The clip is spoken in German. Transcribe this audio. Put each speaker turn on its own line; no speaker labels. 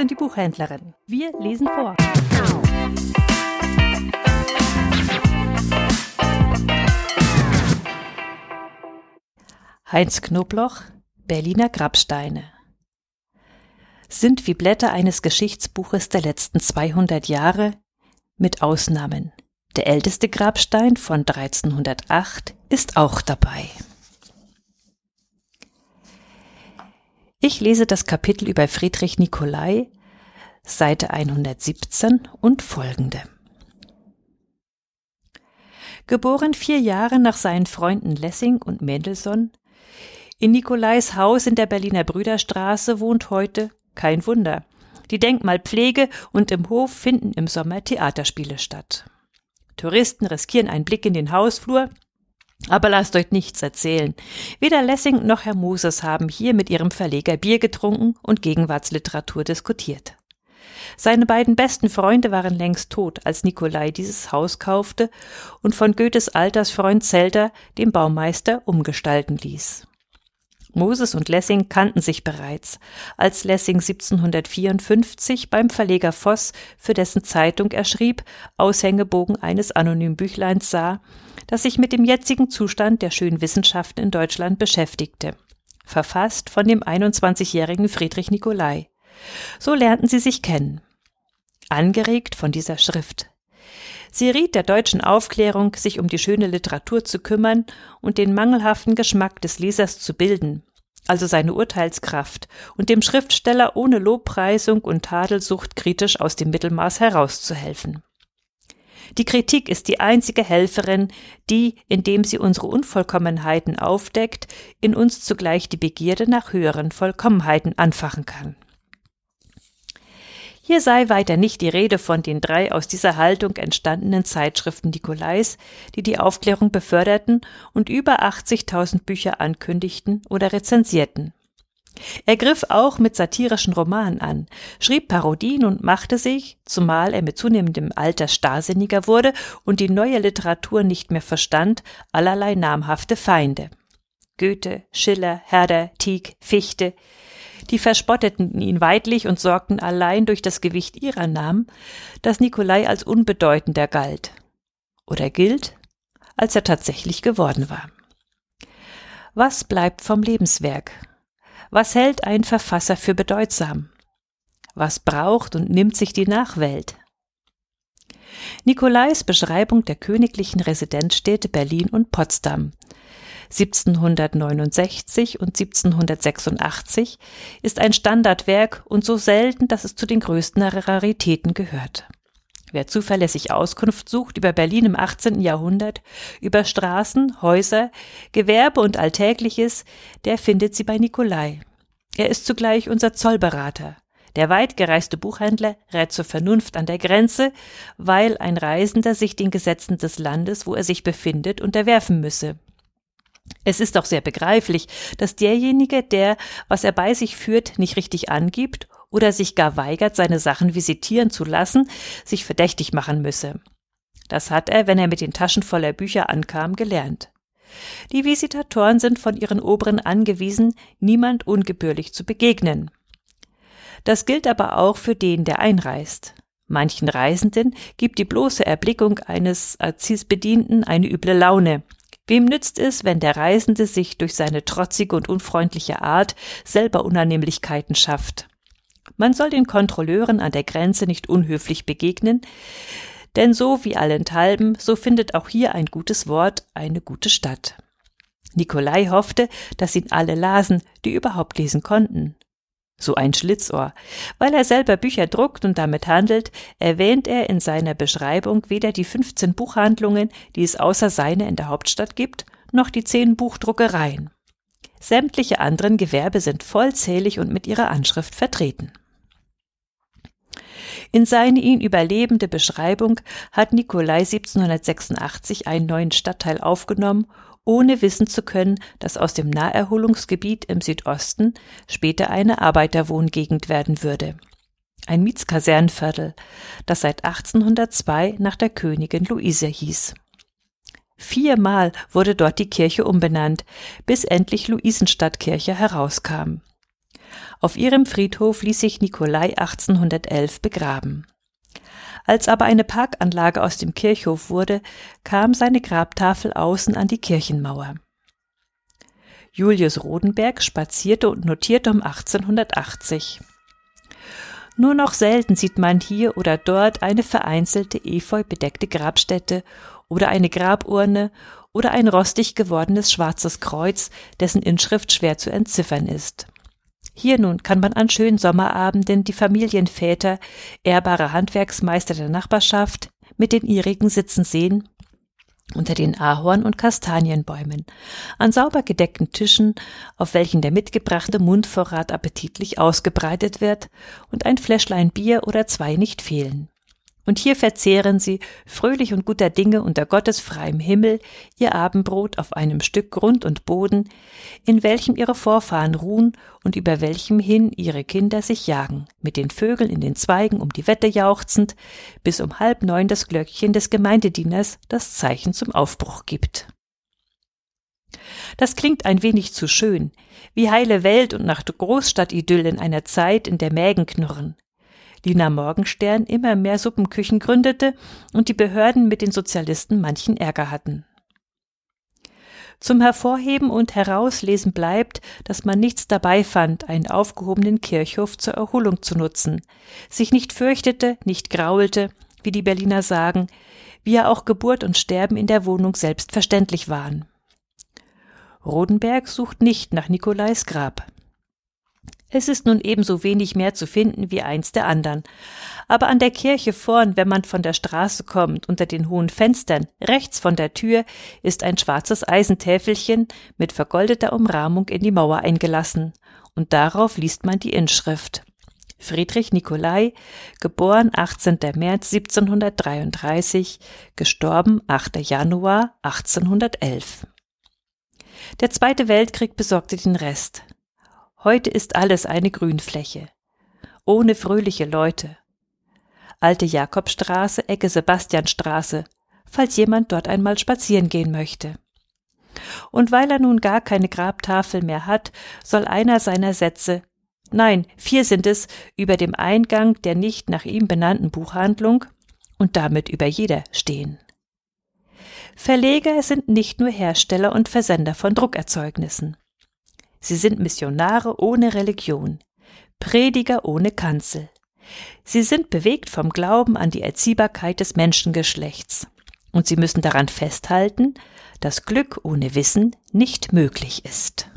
sind die Buchhändlerinnen. Wir lesen vor. Heinz Knobloch, Berliner Grabsteine sind wie Blätter eines Geschichtsbuches der letzten 200 Jahre, mit Ausnahmen. Der älteste Grabstein von 1308 ist auch dabei. Ich lese das Kapitel über Friedrich Nicolai, Seite 117 und folgende. Geboren vier Jahre nach seinen Freunden Lessing und Mendelssohn, in Nikolais Haus in der Berliner Brüderstraße wohnt heute, kein Wunder, die Denkmalpflege und im Hof finden im Sommer Theaterspiele statt. Touristen riskieren einen Blick in den Hausflur, aber lasst euch nichts erzählen. Weder Lessing noch Herr Moses haben hier mit ihrem Verleger Bier getrunken und Gegenwartsliteratur diskutiert. Seine beiden besten Freunde waren längst tot, als Nikolai dieses Haus kaufte und von Goethes Altersfreund Zelter, dem Baumeister, umgestalten ließ. Moses und Lessing kannten sich bereits, als Lessing 1754 beim Verleger Voss für dessen Zeitung er schrieb, Aushängebogen eines anonymen Büchleins sah, das sich mit dem jetzigen Zustand der schönen Wissenschaften in Deutschland beschäftigte. Verfasst von dem 21-jährigen Friedrich Nicolai. So lernten sie sich kennen. Angeregt von dieser Schrift. Sie riet der deutschen Aufklärung, sich um die schöne Literatur zu kümmern und den mangelhaften Geschmack des Lesers zu bilden, also seine Urteilskraft, und dem Schriftsteller ohne Lobpreisung und Tadelsucht kritisch aus dem Mittelmaß herauszuhelfen. Die Kritik ist die einzige Helferin, die, indem sie unsere Unvollkommenheiten aufdeckt, in uns zugleich die Begierde nach höheren Vollkommenheiten anfachen kann. Hier sei weiter nicht die Rede von den drei aus dieser Haltung entstandenen Zeitschriften Nikolais, die die Aufklärung beförderten und über 80.000 Bücher ankündigten oder rezensierten. Er griff auch mit satirischen Romanen an, schrieb Parodien und machte sich, zumal er mit zunehmendem Alter starrsinniger wurde und die neue Literatur nicht mehr verstand, allerlei namhafte Feinde. Goethe, Schiller, Herder, Tieck, Fichte, die verspotteten ihn weidlich und sorgten allein durch das Gewicht ihrer Namen, dass Nikolai als unbedeutender galt. Oder gilt, als er tatsächlich geworden war. Was bleibt vom Lebenswerk? Was hält ein Verfasser für bedeutsam? Was braucht und nimmt sich die Nachwelt? Nikolais Beschreibung der königlichen Residenzstädte Berlin und Potsdam 1769 und 1786, ist ein Standardwerk und so selten, dass es zu den größten Raritäten gehört. Wer zuverlässig Auskunft sucht über Berlin im 18. Jahrhundert, über Straßen, Häuser, Gewerbe und Alltägliches, der findet sie bei Nikolai. Er ist zugleich unser Zollberater. Der weitgereiste Buchhändler rät zur Vernunft an der Grenze, weil ein Reisender sich den Gesetzen des Landes, wo er sich befindet, unterwerfen müsse. Es ist auch sehr begreiflich, dass derjenige, der, was er bei sich führt, nicht richtig angibt oder sich gar weigert, seine Sachen visitieren zu lassen, sich verdächtig machen müsse. Das hat er, wenn er mit den Taschen voller Bücher ankam, gelernt. Die Visitatoren sind von ihren Oberen angewiesen, niemand ungebührlich zu begegnen. Das gilt aber auch für den, der einreist. Manchen Reisenden gibt die bloße Erblickung eines Aziz-Bedienten eine üble Laune, Wem nützt es, wenn der Reisende sich durch seine trotzige und unfreundliche Art selber Unannehmlichkeiten schafft? Man soll den Kontrolleuren an der Grenze nicht unhöflich begegnen, denn so wie allenthalben, so findet auch hier ein gutes Wort eine gute Stadt. Nikolai hoffte, dass ihn alle lasen, die überhaupt lesen konnten so ein Schlitzohr. Weil er selber Bücher druckt und damit handelt, erwähnt er in seiner Beschreibung weder die 15 Buchhandlungen, die es außer seine in der Hauptstadt gibt, noch die 10 Buchdruckereien. Sämtliche anderen Gewerbe sind vollzählig und mit ihrer Anschrift vertreten. In seine ihn überlebende Beschreibung hat Nikolai 1786 einen neuen Stadtteil aufgenommen ohne wissen zu können, dass aus dem Naherholungsgebiet im Südosten später eine Arbeiterwohngegend werden würde. Ein Mietskasernenviertel, das seit 1802 nach der Königin Luise hieß. Viermal wurde dort die Kirche umbenannt, bis endlich Luisenstadtkirche herauskam. Auf ihrem Friedhof ließ sich Nikolai 1811 begraben. Als aber eine Parkanlage aus dem Kirchhof wurde, kam seine Grabtafel außen an die Kirchenmauer. Julius Rodenberg spazierte und notierte um 1880. Nur noch selten sieht man hier oder dort eine vereinzelte efeu bedeckte Grabstätte oder eine Graburne oder ein rostig gewordenes schwarzes Kreuz, dessen Inschrift schwer zu entziffern ist. Hier nun kann man an schönen Sommerabenden die Familienväter, ehrbare Handwerksmeister der Nachbarschaft, mit den ihrigen sitzen sehen, unter den Ahorn- und Kastanienbäumen, an sauber gedeckten Tischen, auf welchen der mitgebrachte Mundvorrat appetitlich ausgebreitet wird und ein Fläschlein Bier oder zwei nicht fehlen. Und hier verzehren sie, fröhlich und guter Dinge unter Gottes freiem Himmel, ihr Abendbrot auf einem Stück Grund und Boden, in welchem ihre Vorfahren ruhen und über welchem hin ihre Kinder sich jagen, mit den Vögeln in den Zweigen um die Wette jauchzend, bis um halb neun das Glöckchen des Gemeindedieners das Zeichen zum Aufbruch gibt. Das klingt ein wenig zu schön, wie heile Welt und nach Großstadtidyll in einer Zeit, in der Mägen knurren. Lina Morgenstern immer mehr Suppenküchen gründete und die Behörden mit den Sozialisten manchen Ärger hatten. Zum Hervorheben und Herauslesen bleibt, dass man nichts dabei fand, einen aufgehobenen Kirchhof zur Erholung zu nutzen, sich nicht fürchtete, nicht graulte, wie die Berliner sagen, wie ja auch Geburt und Sterben in der Wohnung selbstverständlich waren. Rodenberg sucht nicht nach Nikolais Grab. Es ist nun ebenso wenig mehr zu finden wie eins der anderen. Aber an der Kirche vorn, wenn man von der Straße kommt, unter den hohen Fenstern, rechts von der Tür, ist ein schwarzes Eisentäfelchen mit vergoldeter Umrahmung in die Mauer eingelassen. Und darauf liest man die Inschrift. Friedrich Nikolai, geboren 18. März 1733, gestorben 8. Januar 1811. Der Zweite Weltkrieg besorgte den Rest. Heute ist alles eine Grünfläche. Ohne fröhliche Leute. Alte Jakobstraße, Ecke Sebastianstraße, falls jemand dort einmal spazieren gehen möchte. Und weil er nun gar keine Grabtafel mehr hat, soll einer seiner Sätze, nein, vier sind es, über dem Eingang der nicht nach ihm benannten Buchhandlung und damit über jeder stehen. Verleger sind nicht nur Hersteller und Versender von Druckerzeugnissen. Sie sind Missionare ohne Religion, Prediger ohne Kanzel. Sie sind bewegt vom Glauben an die Erziehbarkeit des Menschengeschlechts. Und sie müssen daran festhalten, dass Glück ohne Wissen nicht möglich ist.